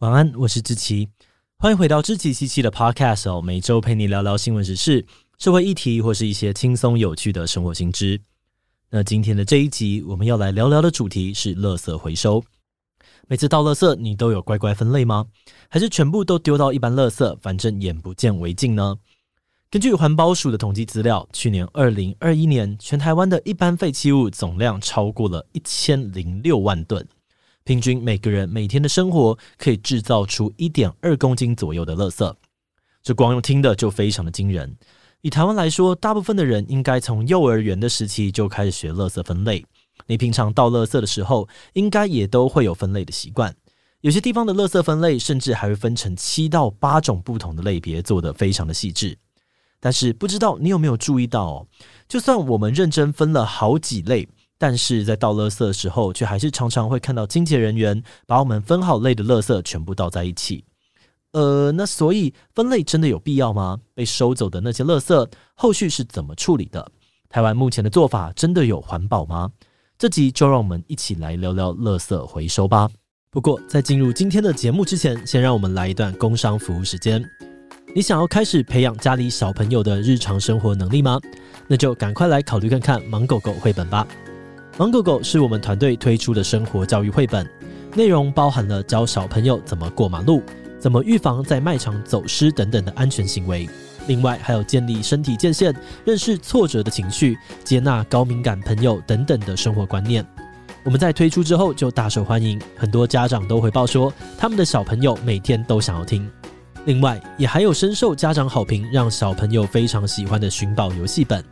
晚安，我是志奇，欢迎回到志奇七七的 Podcast 哦。每周陪你聊聊新闻时事、社会议题，或是一些轻松有趣的生活新知。那今天的这一集，我们要来聊聊的主题是垃圾回收。每次倒垃圾，你都有乖乖分类吗？还是全部都丢到一般垃圾，反正眼不见为净呢？根据环保署的统计资料，去年二零二一年，全台湾的一般废弃物总量超过了一千零六万吨。平均每个人每天的生活可以制造出一点二公斤左右的垃圾，这光用听的就非常的惊人。以台湾来说，大部分的人应该从幼儿园的时期就开始学垃圾分类。你平常倒垃圾的时候，应该也都会有分类的习惯。有些地方的垃圾分类甚至还会分成七到八种不同的类别，做得非常的细致。但是不知道你有没有注意到哦，就算我们认真分了好几类。但是在倒垃圾的时候，却还是常常会看到清洁人员把我们分好类的垃圾全部倒在一起。呃，那所以分类真的有必要吗？被收走的那些垃圾后续是怎么处理的？台湾目前的做法真的有环保吗？这集就让我们一起来聊聊垃圾回收吧。不过在进入今天的节目之前，先让我们来一段工商服务时间。你想要开始培养家里小朋友的日常生活能力吗？那就赶快来考虑看看《盲狗狗》绘本吧。芒狗狗是我们团队推出的生活教育绘本，内容包含了教小朋友怎么过马路、怎么预防在卖场走失等等的安全行为。另外，还有建立身体界限、认识挫折的情绪、接纳高敏感朋友等等的生活观念。我们在推出之后就大受欢迎，很多家长都回报说，他们的小朋友每天都想要听。另外，也还有深受家长好评，让小朋友非常喜欢的寻宝游戏本。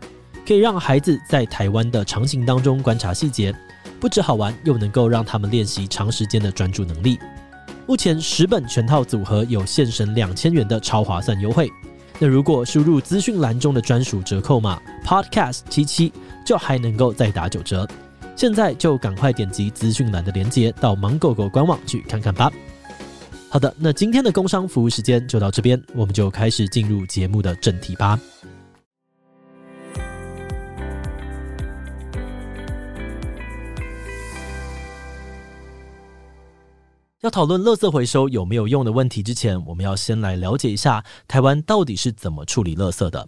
可以让孩子在台湾的场景当中观察细节，不止好玩，又能够让他们练习长时间的专注能力。目前十本全套组合有现省两千元的超划算优惠，那如果输入资讯栏中的专属折扣码 Podcast 七七，就还能够再打九折。现在就赶快点击资讯栏的链接到芒狗狗官网去看看吧。好的，那今天的工商服务时间就到这边，我们就开始进入节目的正题吧。要讨论垃圾回收有没有用的问题之前，我们要先来了解一下台湾到底是怎么处理垃圾的。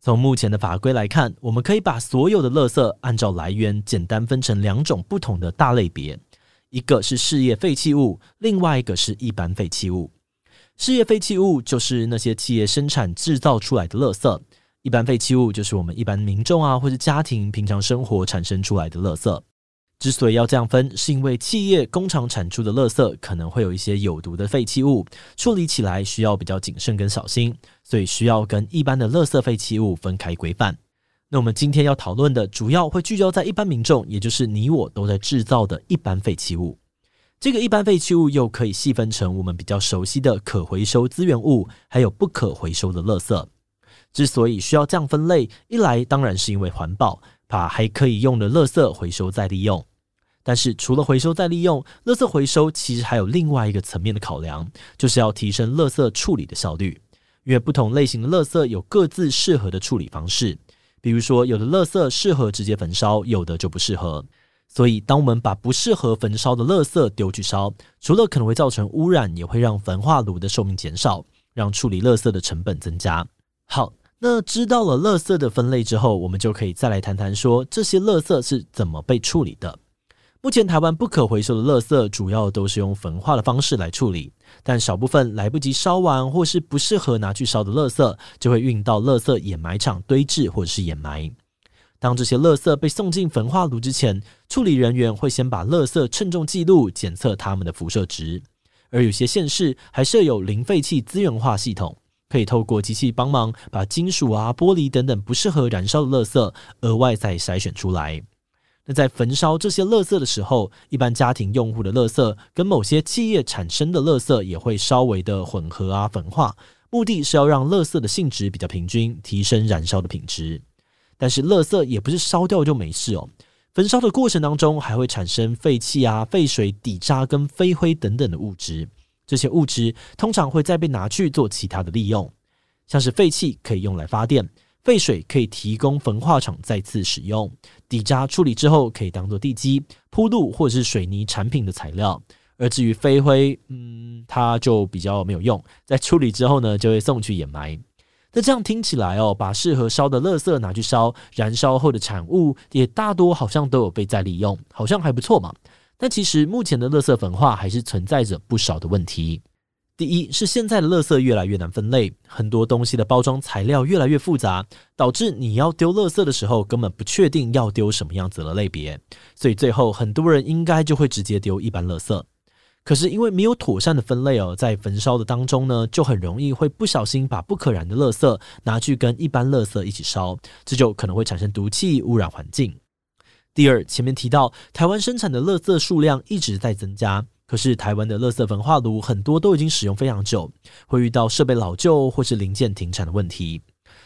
从目前的法规来看，我们可以把所有的垃圾按照来源简单分成两种不同的大类别，一个是事业废弃物，另外一个是一般废弃物。事业废弃物就是那些企业生产制造出来的垃圾，一般废弃物就是我们一般民众啊或者家庭平常生活产生出来的垃圾。之所以要这样分，是因为企业工厂产出的垃圾可能会有一些有毒的废弃物，处理起来需要比较谨慎跟小心，所以需要跟一般的垃圾废弃物分开规范。那我们今天要讨论的主要会聚焦在一般民众，也就是你我都在制造的一般废弃物。这个一般废弃物又可以细分成我们比较熟悉的可回收资源物，还有不可回收的垃圾。之所以需要这样分类，一来当然是因为环保，把还可以用的垃圾回收再利用。但是除了回收再利用，垃圾回收其实还有另外一个层面的考量，就是要提升垃圾处理的效率。因为不同类型的垃圾有各自适合的处理方式，比如说有的垃圾适合直接焚烧，有的就不适合。所以当我们把不适合焚烧的垃圾丢去烧，除了可能会造成污染，也会让焚化炉的寿命减少，让处理垃圾的成本增加。好，那知道了垃圾的分类之后，我们就可以再来谈谈说这些垃圾是怎么被处理的。目前台湾不可回收的垃圾主要都是用焚化的方式来处理，但少部分来不及烧完或是不适合拿去烧的垃圾，就会运到垃圾掩埋场堆置或者是掩埋。当这些垃圾被送进焚化炉之前，处理人员会先把垃圾称重记录，检测它们的辐射值。而有些县市还设有零废弃资源化系统，可以透过机器帮忙把金属啊、玻璃等等不适合燃烧的垃圾额外再筛选出来。那在焚烧这些垃圾的时候，一般家庭用户的垃圾跟某些企业产生的垃圾也会稍微的混合啊焚化，目的是要让垃圾的性质比较平均，提升燃烧的品质。但是垃圾也不是烧掉就没事哦，焚烧的过程当中还会产生废气啊、废水、底渣跟飞灰等等的物质，这些物质通常会再被拿去做其他的利用，像是废气可以用来发电。废水可以提供焚化厂再次使用，底渣处理之后可以当做地基、铺路或者是水泥产品的材料，而至于飞灰，嗯，它就比较没有用，在处理之后呢，就会送去掩埋。那这样听起来哦，把适合烧的垃圾拿去烧，燃烧后的产物也大多好像都有被再利用，好像还不错嘛。但其实目前的垃圾焚化还是存在着不少的问题。第一是现在的垃圾越来越难分类，很多东西的包装材料越来越复杂，导致你要丢垃圾的时候根本不确定要丢什么样子的类别，所以最后很多人应该就会直接丢一般垃圾。可是因为没有妥善的分类哦，在焚烧的当中呢，就很容易会不小心把不可燃的垃圾拿去跟一般垃圾一起烧，这就可能会产生毒气，污染环境。第二，前面提到台湾生产的垃圾数量一直在增加，可是台湾的垃圾焚化炉很多都已经使用非常久，会遇到设备老旧或是零件停产的问题。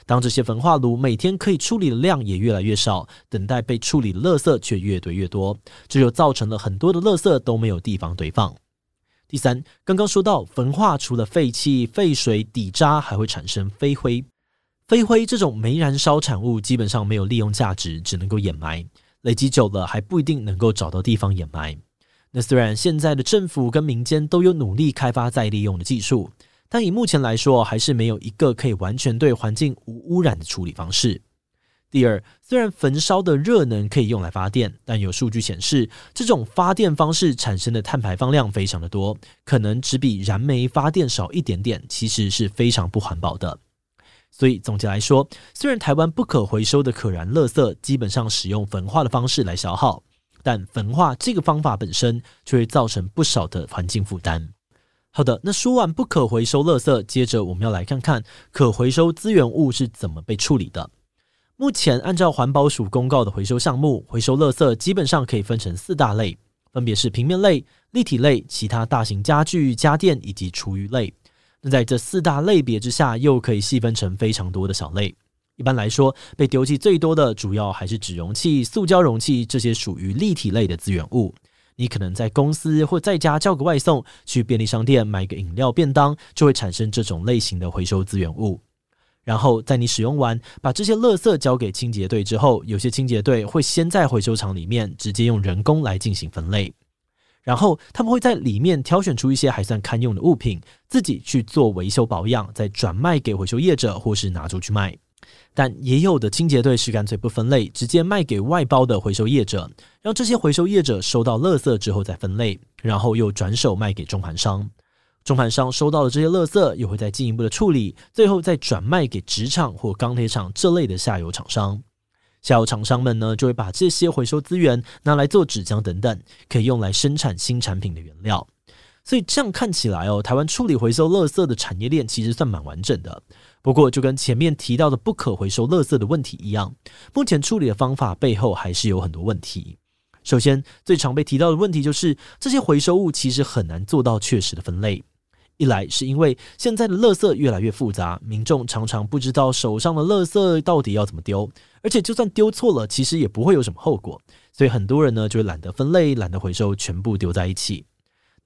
当这些焚化炉每天可以处理的量也越来越少，等待被处理的垃圾却越堆越多，这就造成了很多的垃圾都没有地方堆放。第三，刚刚说到焚化除了废气、废水、底渣，还会产生飞灰。飞灰这种没燃烧产物，基本上没有利用价值，只能够掩埋。累积久了，还不一定能够找到地方掩埋。那虽然现在的政府跟民间都有努力开发再利用的技术，但以目前来说，还是没有一个可以完全对环境无污染的处理方式。第二，虽然焚烧的热能可以用来发电，但有数据显示，这种发电方式产生的碳排放量非常的多，可能只比燃煤发电少一点点，其实是非常不环保的。所以总结来说，虽然台湾不可回收的可燃垃圾基本上使用焚化的方式来消耗，但焚化这个方法本身却会造成不少的环境负担。好的，那说完不可回收垃圾，接着我们要来看看可回收资源物是怎么被处理的。目前按照环保署公告的回收项目，回收垃圾基本上可以分成四大类，分别是平面类、立体类、其他大型家具、家电以及厨余类。那在这四大类别之下，又可以细分成非常多的小类。一般来说，被丢弃最多的主要还是纸容器、塑胶容器这些属于立体类的资源物。你可能在公司或在家叫个外送，去便利商店买个饮料便当，就会产生这种类型的回收资源物。然后在你使用完，把这些垃圾交给清洁队之后，有些清洁队会先在回收厂里面直接用人工来进行分类，然后他们会在里面挑选出一些还算堪用的物品，自己去做维修保养，再转卖给回收业者或是拿出去卖。但也有的清洁队是干脆不分类，直接卖给外包的回收业者，让这些回收业者收到垃圾之后再分类，然后又转手卖给中盘商。中盘商收到的这些垃圾，又会再进一步的处理，最后再转卖给纸厂或钢铁厂这类的下游厂商。下游厂商们呢，就会把这些回收资源拿来做纸浆等等，可以用来生产新产品的原料。所以这样看起来哦，台湾处理回收垃圾的产业链其实算蛮完整的。不过，就跟前面提到的不可回收垃圾的问题一样，目前处理的方法背后还是有很多问题。首先，最常被提到的问题就是，这些回收物其实很难做到确实的分类。一来是因为现在的垃圾越来越复杂，民众常常不知道手上的垃圾到底要怎么丢，而且就算丢错了，其实也不会有什么后果，所以很多人呢就懒得分类，懒得回收，全部丢在一起。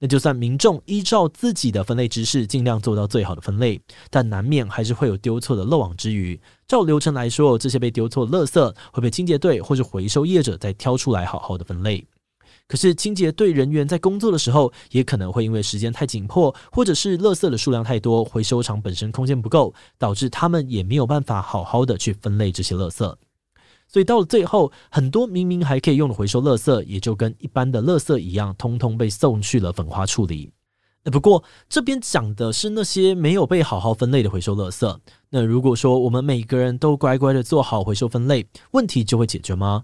那就算民众依照自己的分类知识，尽量做到最好的分类，但难免还是会有丢错的漏网之鱼。照流程来说，这些被丢错的垃圾会被清洁队或是回收业者再挑出来，好好的分类。可是清洁队人员在工作的时候，也可能会因为时间太紧迫，或者是垃圾的数量太多，回收厂本身空间不够，导致他们也没有办法好好的去分类这些垃圾。所以到了最后，很多明明还可以用的回收垃圾，也就跟一般的垃圾一样，通通被送去了焚化处理。不过这边讲的是那些没有被好好分类的回收垃圾。那如果说我们每个人都乖乖的做好回收分类，问题就会解决吗？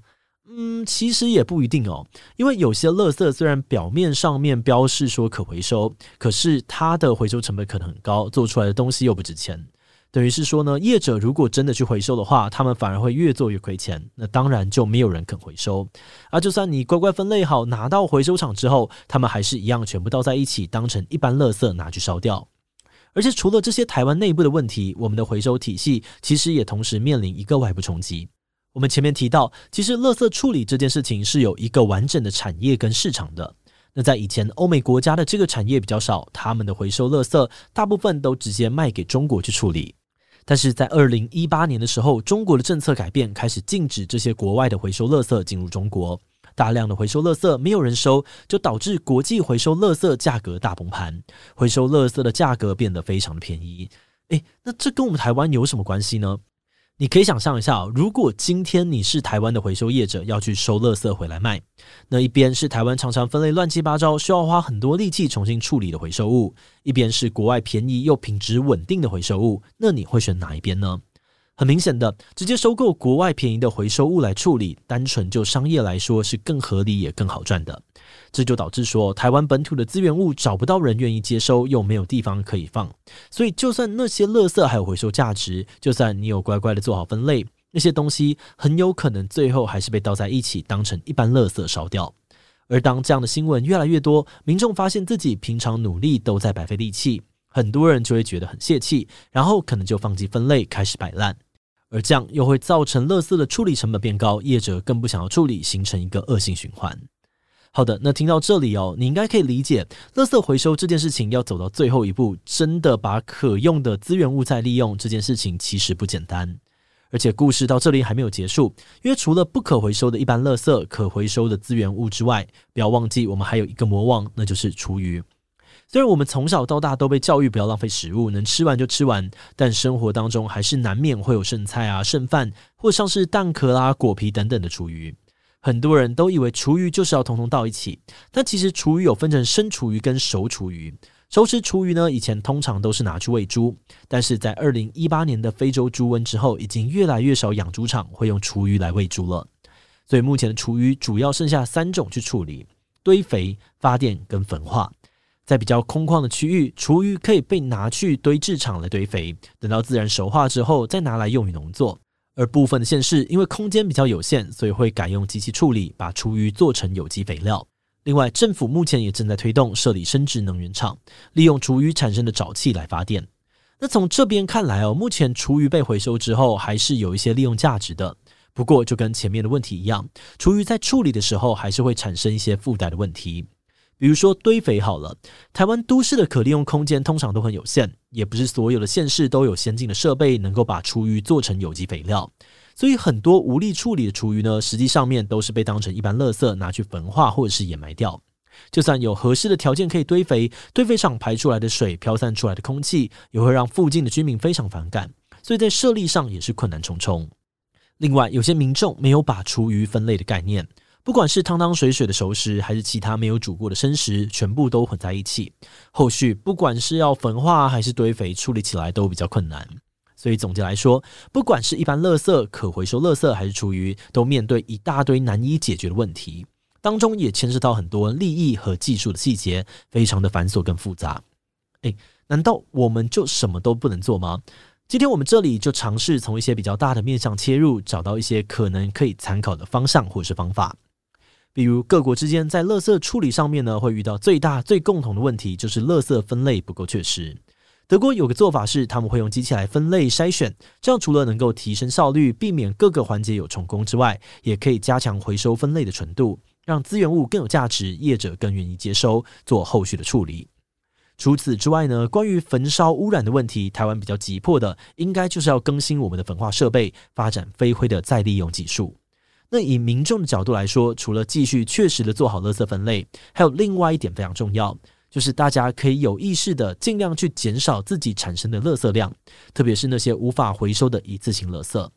嗯，其实也不一定哦，因为有些垃圾虽然表面上面标示说可回收，可是它的回收成本可能很高，做出来的东西又不值钱。等于是说呢，业者如果真的去回收的话，他们反而会越做越亏钱，那当然就没有人肯回收。而就算你乖乖分类好，拿到回收厂之后，他们还是一样全部倒在一起，当成一般垃圾拿去烧掉。而且除了这些台湾内部的问题，我们的回收体系其实也同时面临一个外部冲击。我们前面提到，其实垃圾处理这件事情是有一个完整的产业跟市场的。那在以前欧美国家的这个产业比较少，他们的回收垃圾大部分都直接卖给中国去处理。但是在二零一八年的时候，中国的政策改变，开始禁止这些国外的回收垃圾进入中国。大量的回收垃圾没有人收，就导致国际回收垃圾价格大崩盘，回收垃圾的价格变得非常便宜。诶，那这跟我们台湾有什么关系呢？你可以想象一下，如果今天你是台湾的回收业者，要去收垃圾回来卖，那一边是台湾常常分类乱七八糟，需要花很多力气重新处理的回收物，一边是国外便宜又品质稳定的回收物，那你会选哪一边呢？很明显的，直接收购国外便宜的回收物来处理，单纯就商业来说是更合理也更好赚的。这就导致说，台湾本土的资源物找不到人愿意接收，又没有地方可以放，所以就算那些垃圾还有回收价值，就算你有乖乖的做好分类，那些东西很有可能最后还是被倒在一起，当成一般垃圾烧掉。而当这样的新闻越来越多，民众发现自己平常努力都在白费力气，很多人就会觉得很泄气，然后可能就放弃分类，开始摆烂。而这样又会造成垃圾的处理成本变高，业者更不想要处理，形成一个恶性循环。好的，那听到这里哦，你应该可以理解，垃圾回收这件事情要走到最后一步，真的把可用的资源物再利用这件事情其实不简单。而且故事到这里还没有结束，因为除了不可回收的一般垃圾、可回收的资源物之外，不要忘记我们还有一个魔王，那就是厨余。虽然我们从小到大都被教育不要浪费食物，能吃完就吃完，但生活当中还是难免会有剩菜啊、剩饭，或像是蛋壳啦、果皮等等的厨余。很多人都以为厨余就是要统统倒一起，但其实厨余有分成生厨余跟熟厨余。熟食厨余呢，以前通常都是拿去喂猪，但是在二零一八年的非洲猪瘟之后，已经越来越少养猪场会用厨余来喂猪了。所以目前的厨余主要剩下三种去处理：堆肥、发电跟焚化。在比较空旷的区域，厨余可以被拿去堆置场来堆肥，等到自然熟化之后再拿来用于农作。而部分的县市因为空间比较有限，所以会改用机器处理，把厨余做成有机肥料。另外，政府目前也正在推动设立生质能源厂，利用厨余产生的沼气来发电。那从这边看来哦，目前厨余被回收之后还是有一些利用价值的。不过，就跟前面的问题一样，厨余在处理的时候还是会产生一些附带的问题。比如说堆肥好了，台湾都市的可利用空间通常都很有限，也不是所有的县市都有先进的设备能够把厨余做成有机肥料，所以很多无力处理的厨余呢，实际上面都是被当成一般垃圾拿去焚化或者是掩埋掉。就算有合适的条件可以堆肥，堆肥厂排出来的水、飘散出来的空气，也会让附近的居民非常反感，所以在设立上也是困难重重。另外，有些民众没有把厨余分类的概念。不管是汤汤水水的熟食，还是其他没有煮过的生食，全部都混在一起。后续不管是要焚化还是堆肥，处理起来都比较困难。所以总结来说，不管是一般垃圾、可回收垃圾还是厨余，都面对一大堆难以解决的问题，当中也牵涉到很多利益和技术的细节，非常的繁琐跟复杂。诶，难道我们就什么都不能做吗？今天我们这里就尝试从一些比较大的面向切入，找到一些可能可以参考的方向或是方法。比如各国之间在垃圾处理上面呢，会遇到最大最共同的问题，就是垃圾分类不够确实。德国有个做法是，他们会用机器来分类筛选，这样除了能够提升效率，避免各个环节有重工之外，也可以加强回收分类的纯度，让资源物更有价值，业者更愿意接收，做后续的处理。除此之外呢，关于焚烧污染的问题，台湾比较急迫的，应该就是要更新我们的焚化设备，发展飞灰的再利用技术。那以民众的角度来说，除了继续确实的做好垃圾分类，还有另外一点非常重要，就是大家可以有意识的尽量去减少自己产生的垃圾量，特别是那些无法回收的一次性垃圾，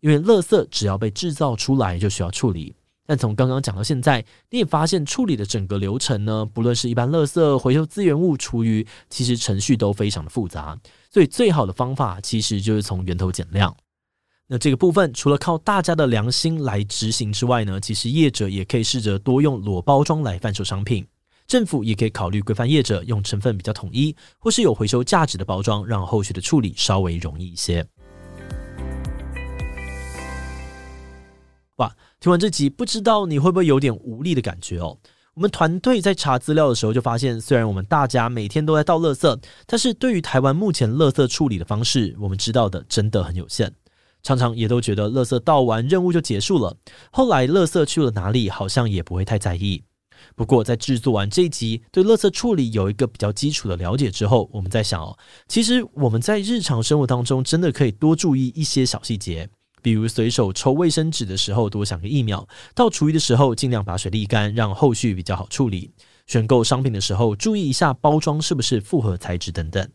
因为垃圾只要被制造出来就需要处理。但从刚刚讲到现在，你也发现处理的整个流程呢，不论是一般垃圾、回收资源物、厨余，其实程序都非常的复杂，所以最好的方法其实就是从源头减量。那这个部分除了靠大家的良心来执行之外呢，其实业者也可以试着多用裸包装来贩售商品，政府也可以考虑规范业者用成分比较统一或是有回收价值的包装，让后续的处理稍微容易一些。哇，听完这集，不知道你会不会有点无力的感觉哦？我们团队在查资料的时候就发现，虽然我们大家每天都在倒垃圾，但是对于台湾目前垃圾处理的方式，我们知道的真的很有限。常常也都觉得垃圾倒完任务就结束了，后来垃圾去了哪里，好像也不会太在意。不过在制作完这一集，对垃圾处理有一个比较基础的了解之后，我们在想哦，其实我们在日常生活当中真的可以多注意一些小细节，比如随手抽卫生纸的时候多想个一秒，倒厨余的时候尽量把水沥干，让后续比较好处理。选购商品的时候注意一下包装是不是复合材质等等。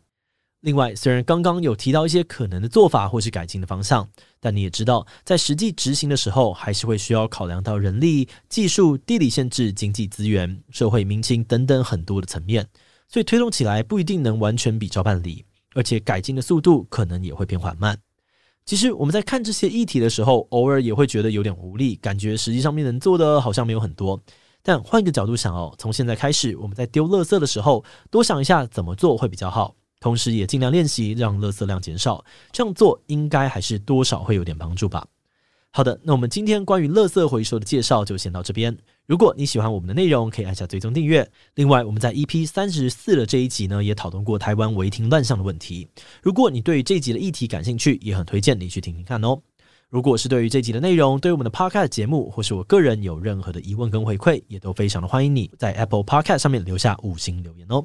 另外，虽然刚刚有提到一些可能的做法或是改进的方向，但你也知道，在实际执行的时候，还是会需要考量到人力、技术、地理限制、经济资源、社会民情等等很多的层面，所以推动起来不一定能完全比照办理，而且改进的速度可能也会偏缓慢。其实我们在看这些议题的时候，偶尔也会觉得有点无力，感觉实际上面能做的好像没有很多。但换个角度想哦，从现在开始，我们在丢垃圾的时候，多想一下怎么做会比较好。同时，也尽量练习让垃圾量减少，这样做应该还是多少会有点帮助吧。好的，那我们今天关于垃圾回收的介绍就先到这边。如果你喜欢我们的内容，可以按下追踪订阅。另外，我们在 EP 三十四的这一集呢，也讨论过台湾违停乱象的问题。如果你对于这集的议题感兴趣，也很推荐你去听听看哦。如果是对于这集的内容，对于我们的 Podcast 节目，或是我个人有任何的疑问跟回馈，也都非常的欢迎你在 Apple Podcast 上面留下五星留言哦。